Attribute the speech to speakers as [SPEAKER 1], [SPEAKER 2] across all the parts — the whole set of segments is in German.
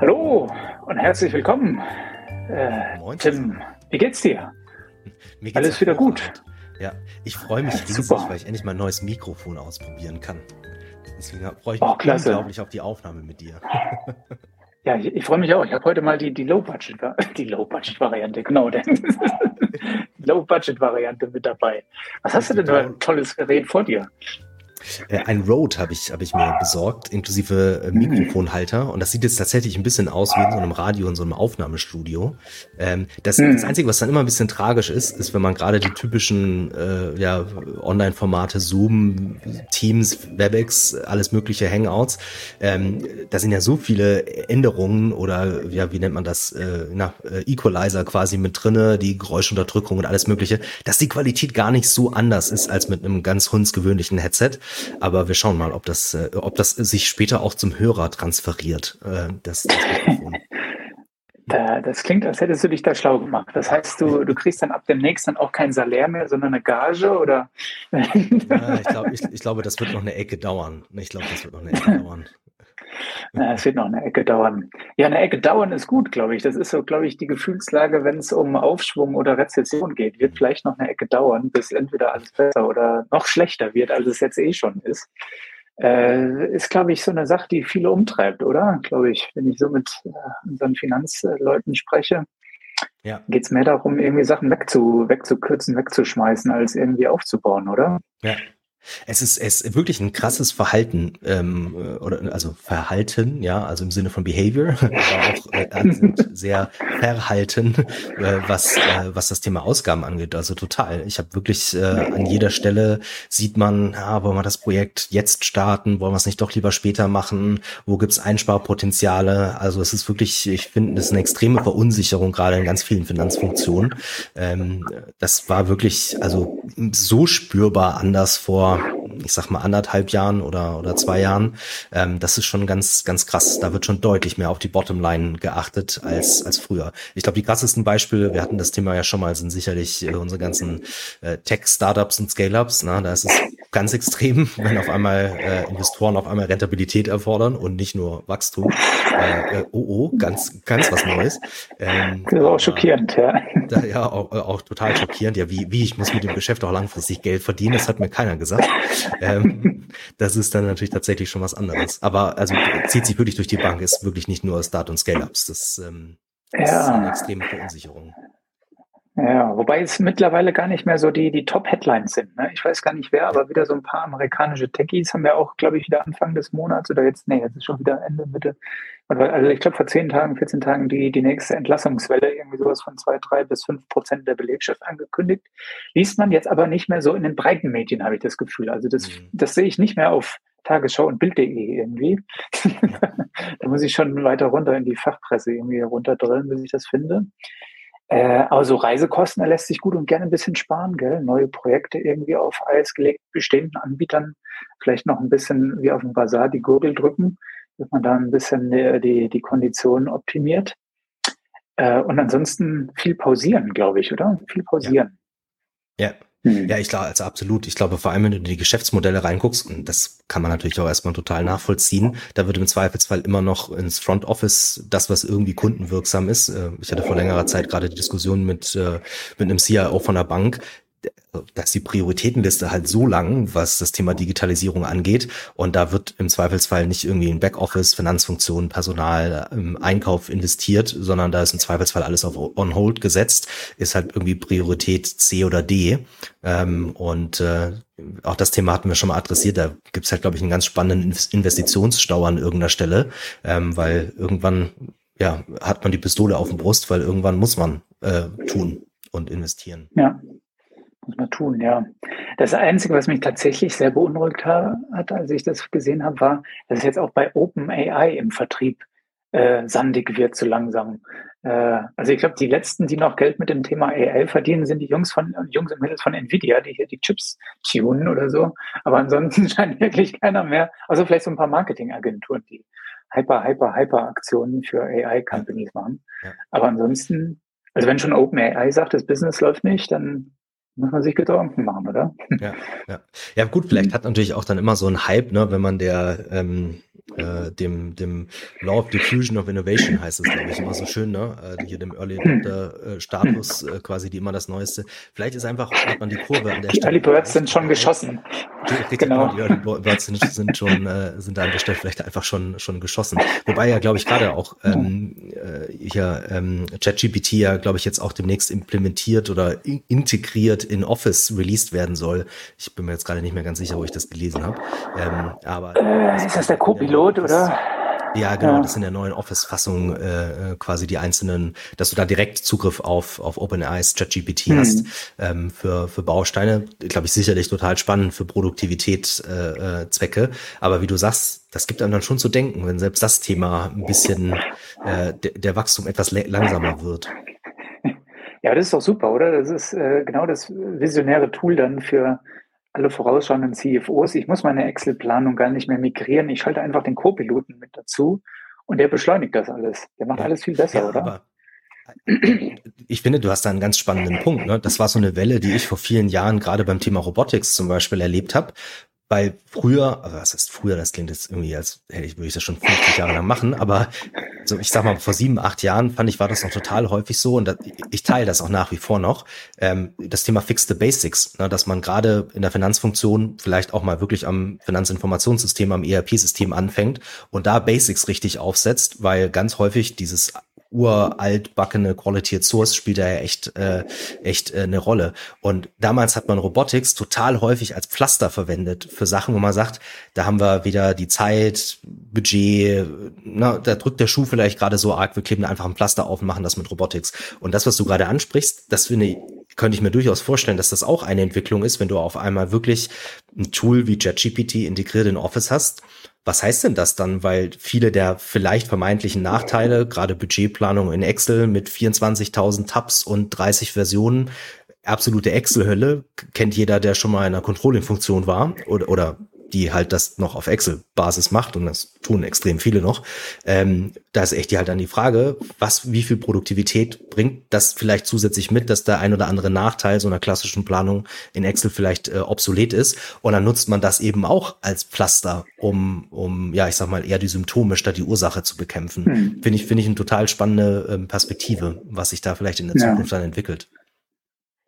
[SPEAKER 1] Hallo und herzlich willkommen. Äh, Moin, Tim, wie geht's dir?
[SPEAKER 2] Mir geht's Alles wieder gut. Ja, ich freue mich riesig, Super. weil ich endlich mal ein neues Mikrofon ausprobieren kann. Deswegen freue ich mich oh, unglaublich auf die Aufnahme mit dir.
[SPEAKER 1] Ja, ich, ich freue mich auch. Ich habe heute mal die, die Low-Budget, die Low-Budget-Variante, genau, die Low-Budget-Variante mit dabei. Was hast du denn für ein tolles Gerät vor dir?
[SPEAKER 2] Äh, ein Rode habe ich, hab ich mir besorgt, inklusive äh, Mikrofonhalter. Und das sieht jetzt tatsächlich ein bisschen aus wie in so einem Radio, in so einem Aufnahmestudio. Ähm, das, mhm. das Einzige, was dann immer ein bisschen tragisch ist, ist, wenn man gerade die typischen äh, ja, Online-Formate Zoom, Teams, WebEx, alles mögliche Hangouts, ähm, da sind ja so viele Änderungen oder ja, wie nennt man das, äh, na, äh, Equalizer quasi mit drinne, die Geräuschunterdrückung und alles mögliche, dass die Qualität gar nicht so anders ist als mit einem ganz hundsgewöhnlichen Headset. Aber wir schauen mal, ob das, äh, ob das sich später auch zum Hörer transferiert, äh, das, das.
[SPEAKER 1] Da, das klingt, als hättest du dich da schlau gemacht. Das heißt, du, du kriegst dann ab demnächst dann auch kein Salär mehr, sondern eine Gage oder?
[SPEAKER 2] Ja, ich, glaub, ich, ich glaube, das wird noch eine Ecke dauern. Ich glaube, das wird noch eine Ecke dauern.
[SPEAKER 1] Es wird noch eine Ecke dauern. Ja, eine Ecke dauern ist gut, glaube ich. Das ist so, glaube ich, die Gefühlslage, wenn es um Aufschwung oder Rezession geht. Wird vielleicht noch eine Ecke dauern, bis entweder alles besser oder noch schlechter wird, als es jetzt eh schon ist. Äh, ist, glaube ich, so eine Sache, die viele umtreibt, oder? Glaube ich, wenn ich so mit äh, unseren Finanzleuten spreche. Ja. Geht es mehr darum, irgendwie Sachen wegzu, wegzukürzen, wegzuschmeißen, als irgendwie aufzubauen, oder?
[SPEAKER 2] Ja, es ist, es ist wirklich ein krasses Verhalten, ähm, oder also Verhalten, ja, also im Sinne von Behavior, aber auch äh, sehr verhalten, äh, was, äh, was das Thema Ausgaben angeht. Also total. Ich habe wirklich äh, an jeder Stelle sieht man, ah, wollen wir das Projekt jetzt starten, wollen wir es nicht doch lieber später machen, wo gibt's Einsparpotenziale? Also es ist wirklich, ich finde, es ist eine extreme Verunsicherung, gerade in ganz vielen Finanzfunktionen. Ähm, das war wirklich, also so spürbar anders vor ich sag mal, anderthalb Jahren oder, oder zwei Jahren, ähm, das ist schon ganz, ganz krass. Da wird schon deutlich mehr auf die Bottomline geachtet als, als früher. Ich glaube, die krassesten Beispiele, wir hatten das Thema ja schon mal, sind sicherlich äh, unsere ganzen äh, Tech-Startups und Scale-Ups. Ne? Da ist es ganz extrem, wenn auf einmal äh, Investoren auf einmal Rentabilität erfordern und nicht nur Wachstum. Äh, äh, oh, oh, ganz, ganz was Neues.
[SPEAKER 1] Ähm, das ist auch schockierend, ja.
[SPEAKER 2] Da, ja, auch, auch total schockierend. Ja, wie, wie ich muss mit dem Geschäft auch langfristig Geld verdienen, das hat mir keiner gesagt. ähm, das ist dann natürlich tatsächlich schon was anderes. Aber also zieht sich wirklich durch die Bank, ist wirklich nicht nur Start- und Scale-Ups. Das, ähm, das ja. ist eine extreme Verunsicherung.
[SPEAKER 1] Ja, wobei es mittlerweile gar nicht mehr so die, die Top-Headlines sind. Ne? Ich weiß gar nicht wer, aber wieder so ein paar amerikanische Techies haben wir auch, glaube ich, wieder Anfang des Monats oder jetzt, nee, jetzt ist schon wieder Ende, Mitte. Also ich glaube, vor zehn Tagen, 14 Tagen die, die nächste Entlassungswelle, irgendwie sowas von zwei, drei bis fünf Prozent der Belegschaft angekündigt. Liest man jetzt aber nicht mehr so in den breiten Medien, habe ich das Gefühl. Also das, mhm. das sehe ich nicht mehr auf Tagesschau und Bild.de irgendwie. da muss ich schon weiter runter in die Fachpresse irgendwie runterdrillen, bis ich das finde. Äh, aber so Reisekosten lässt sich gut und gerne ein bisschen sparen, gell? Neue Projekte irgendwie auf Eis gelegt, bestehenden Anbietern vielleicht noch ein bisschen wie auf dem Bazar die Gurgel drücken, dass man da ein bisschen die, die, die Konditionen optimiert. Äh, und ansonsten viel pausieren, glaube ich, oder? Viel pausieren.
[SPEAKER 2] Ja. ja. Ja, ich glaube, also absolut. Ich glaube, vor allem, wenn du in die Geschäftsmodelle reinguckst, und das kann man natürlich auch erstmal total nachvollziehen, da wird im Zweifelsfall immer noch ins Front Office das, was irgendwie kundenwirksam ist. Äh, ich hatte vor längerer Zeit gerade die Diskussion mit, äh, mit einem CIO von der Bank, dass die Prioritätenliste halt so lang, was das Thema Digitalisierung angeht. Und da wird im Zweifelsfall nicht irgendwie in Backoffice, Finanzfunktionen, Personal, im Einkauf investiert, sondern da ist im Zweifelsfall alles auf On Hold gesetzt, ist halt irgendwie Priorität C oder D. Ähm, und äh, auch das Thema hatten wir schon mal adressiert. Da gibt's halt, glaube ich, einen ganz spannenden Investitionsstau an irgendeiner Stelle, ähm, weil irgendwann ja, hat man die Pistole auf dem Brust, weil irgendwann muss man äh, tun und investieren.
[SPEAKER 1] Ja, muss man tun, ja. Das Einzige, was mich tatsächlich sehr beunruhigt hat, als ich das gesehen habe, war, dass es jetzt auch bei OpenAI im Vertrieb äh, sandig wird so langsam. Äh, also ich glaube, die letzten, die noch Geld mit dem Thema AI verdienen, sind die Jungs von Jungs im Himmel von Nvidia, die hier die Chips tunen oder so. Aber ansonsten scheint wirklich keiner mehr, also vielleicht so ein paar Marketingagenturen, die Hyper, Hyper, Hyper Aktionen für AI-Companies machen. Ja. Aber ansonsten, also wenn schon OpenAI sagt, das Business läuft nicht, dann muss man sich Gedanken machen, oder?
[SPEAKER 2] Ja, ja. ja gut, vielleicht hat natürlich auch dann immer so ein Hype, ne, wenn man der, ähm, äh, dem, dem Law of Diffusion of Innovation heißt es, glaube ich, immer so schön, ne? Äh, hier dem Early Adopter äh, Status, äh, quasi die immer das Neueste. Vielleicht ist einfach, hat man die Kurve an der
[SPEAKER 1] die Stelle. Die Early Birds sind schon geschossen.
[SPEAKER 2] Die, genau. Die Early sind, sind schon, äh, sind an der Stelle vielleicht einfach schon, schon geschossen. Wobei ja, glaube ich, gerade auch ähm, äh, hier ähm, ChatGPT ja, glaube ich, jetzt auch demnächst implementiert oder in integriert in Office released werden soll. Ich bin mir jetzt gerade nicht mehr ganz sicher, wo ich das gelesen habe. Ähm, aber
[SPEAKER 1] äh, ist das der Co-Pilot, oder?
[SPEAKER 2] Ja, genau, ja. das sind der neuen Office-Fassung äh, quasi die einzelnen, dass du da direkt Zugriff auf, auf OpenAI's ChatGPT hm. hast ähm, für, für Bausteine. Glaube ich sicherlich total spannend für Produktivitätszwecke. Äh, äh, Zwecke. Aber wie du sagst, das gibt einem dann schon zu denken, wenn selbst das Thema ein bisschen äh, der, der Wachstum etwas langsamer wird.
[SPEAKER 1] Ja, das ist doch super, oder? Das ist äh, genau das visionäre Tool dann für alle vorausschauenden CFOs. Ich muss meine Excel-Planung gar nicht mehr migrieren. Ich schalte einfach den Co-Piloten mit dazu und der beschleunigt das alles. Der macht ja. alles viel besser, ja, oder?
[SPEAKER 2] ich finde, du hast da einen ganz spannenden Punkt. Ne? Das war so eine Welle, die ich vor vielen Jahren gerade beim Thema Robotics zum Beispiel erlebt habe, weil früher, also was ist früher, das klingt jetzt irgendwie, als hätte ich, würde ich das schon 50 Jahre lang machen, aber so, ich sag mal, vor sieben, acht Jahren fand ich, war das noch total häufig so und das, ich teile das auch nach wie vor noch. Ähm, das Thema Fix the Basics, ne, dass man gerade in der Finanzfunktion vielleicht auch mal wirklich am Finanzinformationssystem, am ERP-System anfängt und da Basics richtig aufsetzt, weil ganz häufig dieses uraltbackene Quality Source spielt da ja echt, äh, echt äh, eine Rolle. Und damals hat man Robotics total häufig als Pflaster verwendet für Sachen, wo man sagt, da haben wir wieder die Zeit, Budget, na, da drückt der Schuh vielleicht gerade so arg, wir kleben einfach ein Pflaster auf und machen das mit Robotics. Und das, was du gerade ansprichst, das finde ich, könnte ich mir durchaus vorstellen, dass das auch eine Entwicklung ist, wenn du auf einmal wirklich ein Tool wie ChatGPT integriert in Office hast was heißt denn das dann? Weil viele der vielleicht vermeintlichen Nachteile, gerade Budgetplanung in Excel mit 24.000 Tabs und 30 Versionen, absolute Excel-Hölle, kennt jeder, der schon mal in einer Controlling-Funktion war oder, oder die halt das noch auf Excel-Basis macht und das tun extrem viele noch. Ähm, da ist echt die halt dann die Frage, was, wie viel Produktivität bringt das vielleicht zusätzlich mit, dass der ein oder andere Nachteil so einer klassischen Planung in Excel vielleicht äh, obsolet ist und dann nutzt man das eben auch als Pflaster, um, um, ja, ich sag mal, eher die Symptome statt die Ursache zu bekämpfen. Hm. Finde ich, finde ich eine total spannende ähm, Perspektive, was sich da vielleicht in der Zukunft ja. dann entwickelt.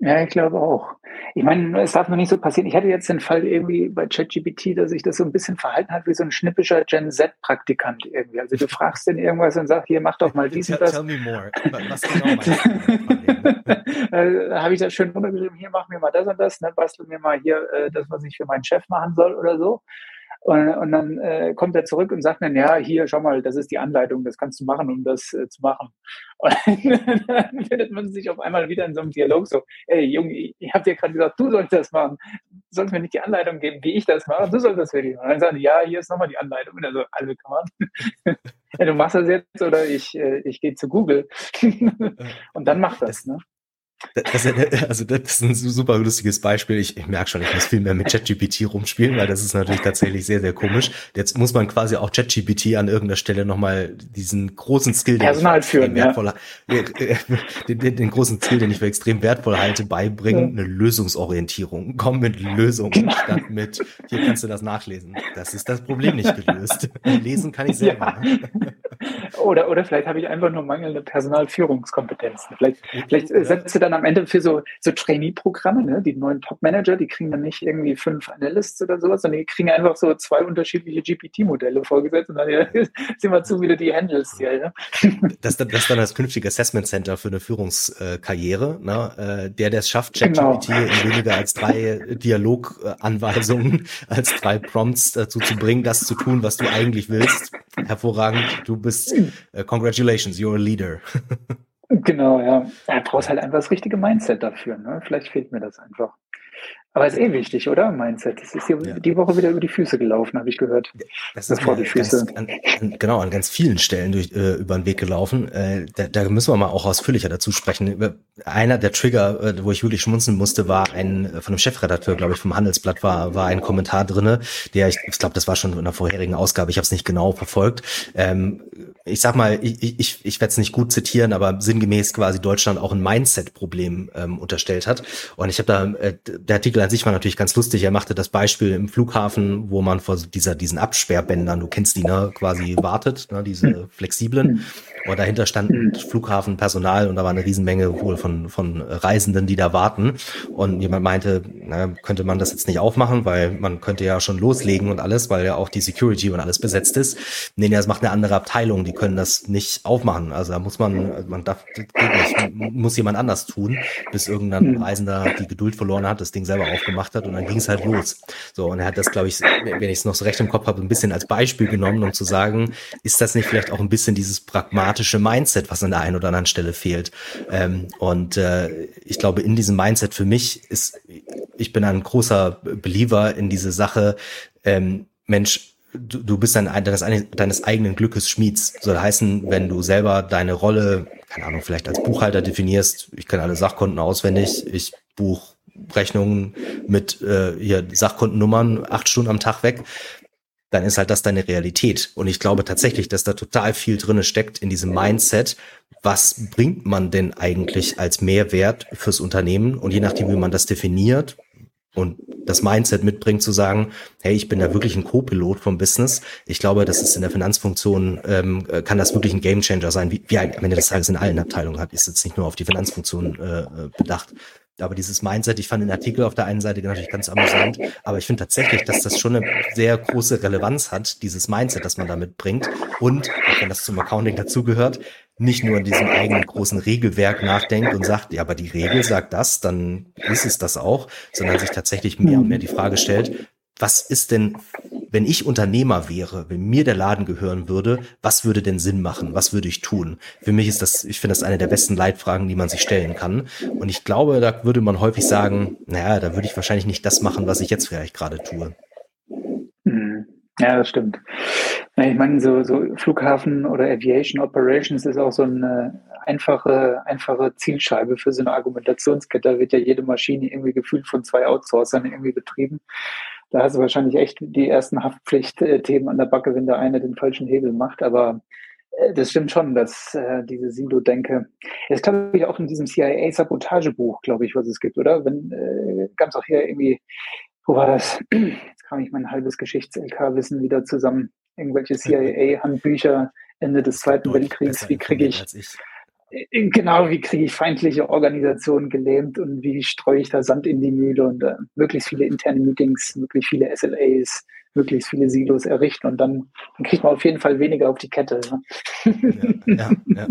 [SPEAKER 1] Ja, ich glaube auch. Ich meine, es darf noch nicht so passieren. Ich hatte jetzt den Fall irgendwie bei ChatGPT, dass sich das so ein bisschen verhalten hat wie so ein schnippischer Gen Z-Praktikant irgendwie. Also du fragst den irgendwas und sagst, hier mach doch mal dies und das. Tell me more. Was genau Da habe ich das schön runtergeschrieben, hier mach mir mal das und das, ne, bastel mir mal hier äh, das, was ich für meinen Chef machen soll oder so. Und, und dann äh, kommt er zurück und sagt dann, ja, hier, schau mal, das ist die Anleitung, das kannst du machen, um das äh, zu machen. Und dann findet man sich auf einmal wieder in so einem Dialog so, ey, Junge, ich, habe dir gerade gesagt, du sollst das machen. Du sollst mir nicht die Anleitung geben, wie ich das mache, du sollst das wirklich machen. Und dann sagen die, ja, hier ist nochmal die Anleitung. Und dann so, also, kann ja, du machst das jetzt oder ich, äh, ich gehe zu Google. und dann mach das, ne?
[SPEAKER 2] Das, also das ist ein super lustiges Beispiel. Ich, ich merke schon, ich muss viel mehr mit ChatGPT rumspielen, weil das ist natürlich tatsächlich sehr, sehr komisch. Jetzt muss man quasi auch ChatGPT an irgendeiner Stelle nochmal diesen großen Skill,
[SPEAKER 1] den Personal ich führen,
[SPEAKER 2] wertvoll, ja. den, den, den, großen Skill, den ich für extrem wertvoll halte, beibringen, ja. eine Lösungsorientierung. Komm mit Lösungen genau. statt mit, hier kannst du das nachlesen. Das ist das Problem nicht gelöst. Lesen kann ich selber. Ja.
[SPEAKER 1] Oder, oder vielleicht habe ich einfach nur mangelnde Personalführungskompetenzen. Vielleicht, vielleicht setzt du dann am Ende für so, so Trainee-Programme, ne? die neuen Top-Manager, die kriegen dann nicht irgendwie fünf Analysts oder sowas, sondern die kriegen einfach so zwei unterschiedliche GPT-Modelle vorgesetzt und dann ja, sind wir zu wieder die Handles hier. Ja?
[SPEAKER 2] Das, das ist dann das künftige Assessment Center für eine Führungskarriere. Ne? Äh, der, der es schafft, ChatGPT genau. in weniger als drei Dialoganweisungen, als drei Prompts dazu zu bringen, das zu tun, was du eigentlich willst. Hervorragend. Du bist, uh, congratulations, you're a leader.
[SPEAKER 1] Genau, ja. Er braucht halt einfach das richtige Mindset dafür. Ne? Vielleicht fehlt mir das einfach. Aber ist eh wichtig, oder? Mindset. Das ist hier ja. die Woche wieder über die Füße gelaufen, habe ich gehört.
[SPEAKER 2] Das ist vor die Füße. Ganz, an, an, genau, an ganz vielen Stellen durch, äh, über den Weg gelaufen. Äh, da, da müssen wir mal auch ausführlicher dazu sprechen. Einer der Trigger, äh, wo ich wirklich schmunzeln musste, war ein äh, von einem Chefredakteur, glaube ich, vom Handelsblatt war, war ein Kommentar drinne, der, ich, ich glaube, das war schon in der vorherigen Ausgabe, ich habe es nicht genau verfolgt, ähm, ich sag mal, ich, ich, ich werde es nicht gut zitieren, aber sinngemäß quasi Deutschland auch ein Mindset-Problem ähm, unterstellt hat. Und ich habe da, äh, der Artikel an sich war natürlich ganz lustig. Er machte das Beispiel im Flughafen, wo man vor dieser, diesen Absperrbändern, du kennst die, ne, quasi wartet, ne, diese hm. flexiblen. Hm. Und dahinter standen hm. Flughafenpersonal und da war eine Riesenmenge wohl von, von Reisenden, die da warten. Und jemand meinte, na, könnte man das jetzt nicht aufmachen, weil man könnte ja schon loslegen und alles, weil ja auch die Security und alles besetzt ist. Nee, das macht eine andere Abteilung, die können das nicht aufmachen. Also da muss man, man darf, geht nicht, muss jemand anders tun, bis irgendein. Reisender die Geduld verloren hat, das Ding selber aufgemacht hat und dann ging es halt los. So, und er hat das, glaube ich, wenn ich es noch so recht im Kopf habe, ein bisschen als Beispiel genommen, um zu sagen, ist das nicht vielleicht auch ein bisschen dieses pragmatische Mindset, was an der einen oder anderen Stelle fehlt? Ähm, und äh, ich glaube, in diesem Mindset für mich ist, ich bin ein großer Believer in diese Sache, ähm, Mensch, du, du bist dann deines, deines eigenen Glückes Schmieds. Soll heißen, wenn du selber deine Rolle, keine Ahnung, vielleicht als Buchhalter definierst, ich kenne alle Sachkonten auswendig, ich buch Rechnungen mit äh, hier Sachkontennummern acht Stunden am Tag weg, dann ist halt das deine Realität. Und ich glaube tatsächlich, dass da total viel drinne steckt in diesem Mindset. Was bringt man denn eigentlich als Mehrwert fürs Unternehmen? Und je nachdem, wie man das definiert, und das Mindset mitbringt zu sagen, hey, ich bin da wirklich ein Co-Pilot vom Business. Ich glaube, das ist in der Finanzfunktion, ähm, äh, kann das wirklich ein Gamechanger sein, wie, wie am Ende des Tages in allen Abteilungen hat, ist jetzt nicht nur auf die Finanzfunktion äh, äh, bedacht. Aber dieses Mindset, ich fand den Artikel auf der einen Seite natürlich ganz amüsant, aber ich finde tatsächlich, dass das schon eine sehr große Relevanz hat, dieses Mindset, das man da mitbringt. Und, auch wenn das zum Accounting dazugehört, nicht nur in diesem eigenen großen Regelwerk nachdenkt und sagt, ja, aber die Regel sagt das, dann ist es das auch, sondern sich tatsächlich mehr und mehr die Frage stellt, was ist denn, wenn ich Unternehmer wäre, wenn mir der Laden gehören würde, was würde denn Sinn machen? Was würde ich tun? Für mich ist das, ich finde das eine der besten Leitfragen, die man sich stellen kann. Und ich glaube, da würde man häufig sagen, naja, da würde ich wahrscheinlich nicht das machen, was ich jetzt vielleicht gerade tue.
[SPEAKER 1] Mhm. Ja, das stimmt. Ich meine, so, so Flughafen oder Aviation Operations ist auch so eine einfache, einfache Zielscheibe für so eine Argumentationskette. Da wird ja jede Maschine irgendwie gefühlt von zwei Outsourcern irgendwie betrieben. Da hast du wahrscheinlich echt die ersten Haftpflichtthemen an der Backe, wenn der eine den falschen Hebel macht. Aber äh, das stimmt schon, dass äh, diese Silo-Denke, ist glaube ich auch in diesem CIA-Sabotagebuch, glaube ich, was es gibt, oder? Wenn äh, gab es auch hier irgendwie, wo war das? Jetzt kam ich mein halbes Geschichts-LK-Wissen wieder zusammen irgendwelche CIA-Handbücher Ende des Zweiten Weltkriegs. Wie kriege ich, äh, genau, wie kriege ich feindliche Organisationen gelähmt und wie streue ich da Sand in die Mühle und äh, möglichst viele interne Meetings, möglichst viele SLAs, möglichst viele Silos errichten und dann, dann kriegt man auf jeden Fall weniger auf die Kette.
[SPEAKER 2] Ja, ja, ja.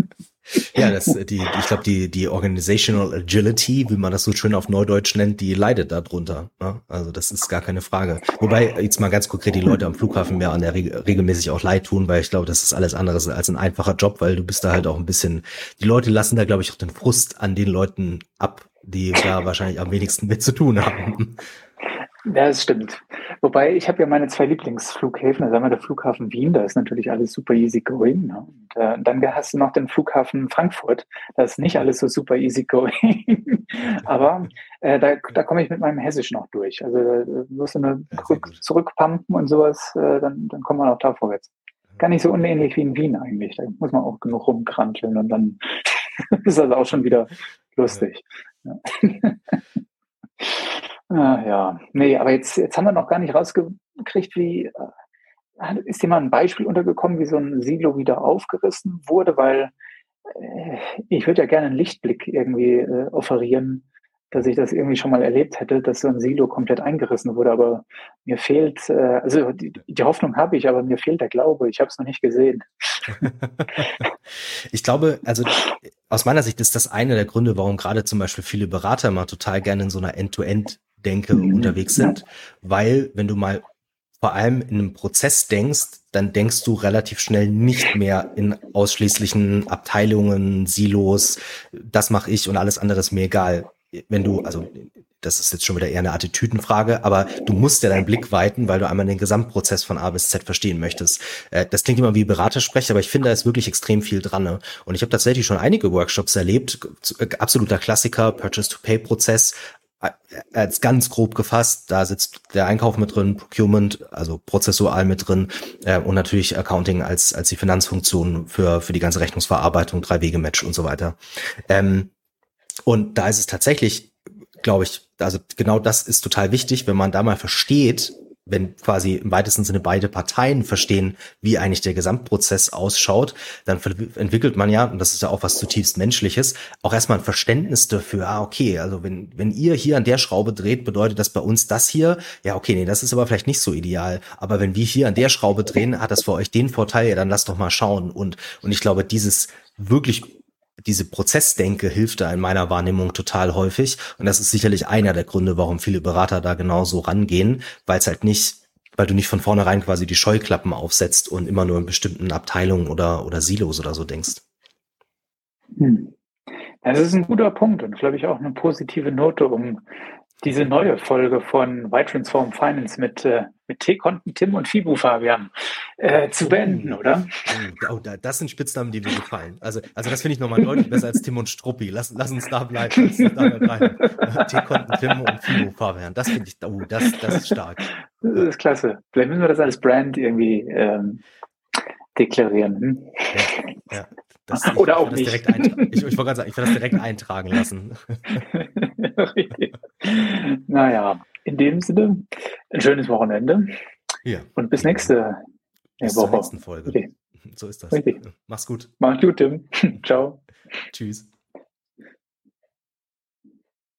[SPEAKER 2] Ja, das, die, ich glaube, die, die Organizational Agility, wie man das so schön auf Neudeutsch nennt, die leidet darunter. Ne? Also das ist gar keine Frage. Wobei jetzt mal ganz konkret die Leute am Flughafen mir an der Re regelmäßig auch leid tun, weil ich glaube, das ist alles anderes als ein einfacher Job, weil du bist da halt auch ein bisschen, die Leute lassen da, glaube ich, auch den Frust an den Leuten ab, die da wahrscheinlich am wenigsten mit zu tun haben.
[SPEAKER 1] Ja, das stimmt. Wobei, ich habe ja meine zwei Lieblingsflughäfen. Da haben wir der Flughafen Wien, da ist natürlich alles super easy going. Ne? Und äh, dann hast du noch den Flughafen Frankfurt. Da ist nicht alles so super easy going. Aber äh, da, da komme ich mit meinem Hessisch noch durch. Also da wirst du nur zurück, zurückpumpen und sowas, äh, dann, dann kommt man auch da vorwärts. Gar nicht so unähnlich wie in Wien eigentlich. Da muss man auch genug rumkranteln und dann ist das auch schon wieder lustig. Ja. Ah, ja, nee, aber jetzt, jetzt haben wir noch gar nicht rausgekriegt, wie äh, ist dir mal ein Beispiel untergekommen, wie so ein Silo wieder aufgerissen wurde, weil äh, ich würde ja gerne einen Lichtblick irgendwie äh, offerieren, dass ich das irgendwie schon mal erlebt hätte, dass so ein Silo komplett eingerissen wurde, aber mir fehlt, äh, also die, die Hoffnung habe ich, aber mir fehlt der Glaube, ich habe es noch nicht gesehen.
[SPEAKER 2] ich glaube, also aus meiner Sicht ist das einer der Gründe, warum gerade zum Beispiel viele Berater mal total gerne in so einer End-to-End denke, mhm. unterwegs sind, weil wenn du mal vor allem in einem Prozess denkst, dann denkst du relativ schnell nicht mehr in ausschließlichen Abteilungen, Silos, das mache ich und alles andere ist mir egal. Wenn du, also das ist jetzt schon wieder eher eine Attitüdenfrage, aber du musst ja deinen Blick weiten, weil du einmal den Gesamtprozess von A bis Z verstehen möchtest. Äh, das klingt immer wie Beratersprech, aber ich finde, da ist wirklich extrem viel dran. Ne? Und ich habe tatsächlich schon einige Workshops erlebt, äh, absoluter Klassiker, Purchase-to-Pay-Prozess, als ganz grob gefasst, da sitzt der Einkauf mit drin, Procurement, also prozessual mit drin äh, und natürlich Accounting als, als die Finanzfunktion für, für die ganze Rechnungsverarbeitung, Drei-Wege-Match und so weiter. Ähm, und da ist es tatsächlich, glaube ich, also genau das ist total wichtig, wenn man da mal versteht, wenn quasi im weitesten Sinne beide Parteien verstehen, wie eigentlich der Gesamtprozess ausschaut, dann entwickelt man ja, und das ist ja auch was zutiefst Menschliches, auch erstmal ein Verständnis dafür, ah, okay, also wenn, wenn ihr hier an der Schraube dreht, bedeutet das bei uns das hier, ja, okay, nee, das ist aber vielleicht nicht so ideal, aber wenn wir hier an der Schraube drehen, hat das für euch den Vorteil, ja, dann lasst doch mal schauen. Und, und ich glaube, dieses wirklich diese Prozessdenke hilft da in meiner Wahrnehmung total häufig. Und das ist sicherlich einer der Gründe, warum viele Berater da genauso rangehen, weil es halt nicht, weil du nicht von vornherein quasi die Scheuklappen aufsetzt und immer nur in bestimmten Abteilungen oder, oder Silos oder so denkst.
[SPEAKER 1] Hm. Das ist ein guter Punkt und glaube ich auch eine positive Note, um diese neue Folge von Y Transform Finance mit, äh, mit T-Konten, Tim und Fibu Fabian äh, zu beenden, oder?
[SPEAKER 2] Oh, oh das sind Spitznamen, die mir gefallen. Also, also das finde ich nochmal deutlich besser als Tim und Struppi. Lass, lass uns da bleiben. T-Konten, Tim und Fibu Fabian. Das finde ich, oh, das, das ist stark.
[SPEAKER 1] Das ist klasse. Vielleicht müssen wir das als Brand irgendwie ähm, deklarieren. Hm?
[SPEAKER 2] Ja, ja. Das, ich, Oder auch nicht. ich, ich wollte gerade sagen, ich werde das direkt eintragen lassen.
[SPEAKER 1] naja, in dem Sinne, ein schönes Wochenende.
[SPEAKER 2] Ja.
[SPEAKER 1] Und bis nächste
[SPEAKER 2] bis Woche. Zur nächsten Folge. Okay. So ist das. Richtig. Mach's gut.
[SPEAKER 1] Mach's gut, Tim. Ciao.
[SPEAKER 2] Tschüss.